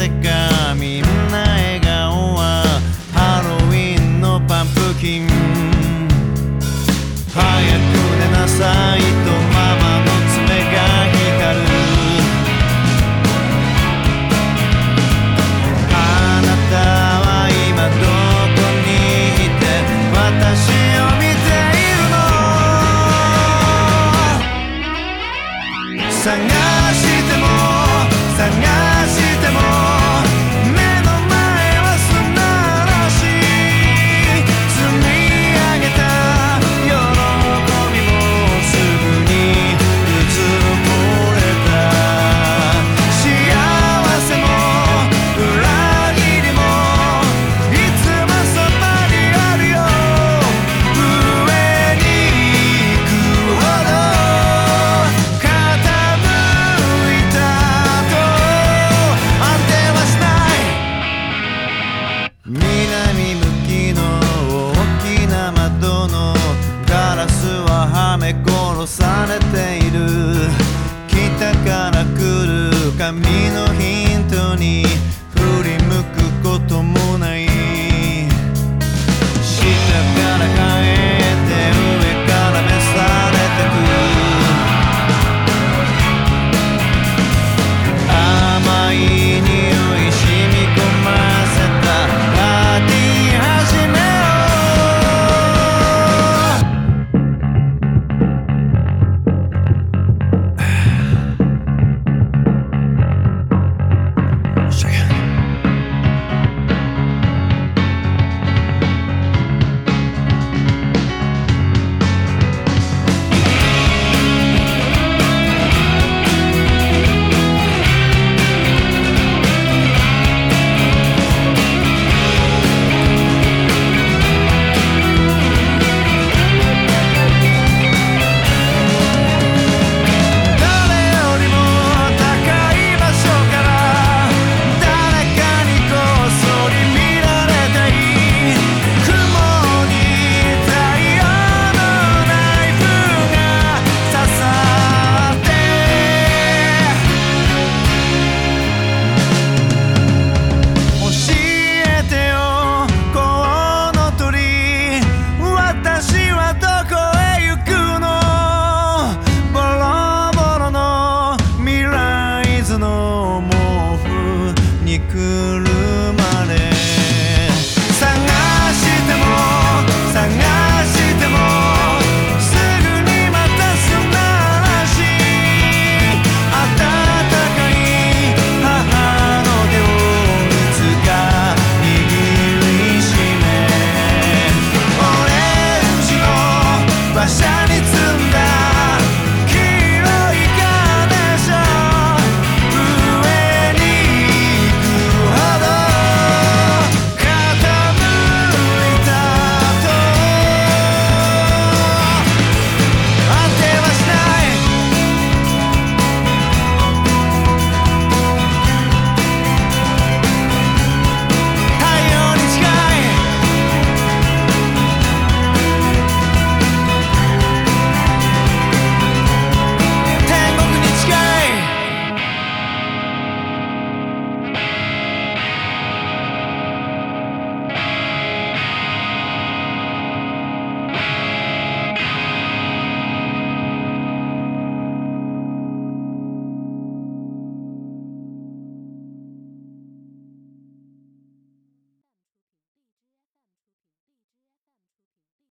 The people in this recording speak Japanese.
ぜかみんな笑顔はハロウィンのパンプキン。早く寝なさいとママの爪が光る。あなたは今どこにいて私を見ているの？探しても探しても殺されている。北から来る。髪のヒントに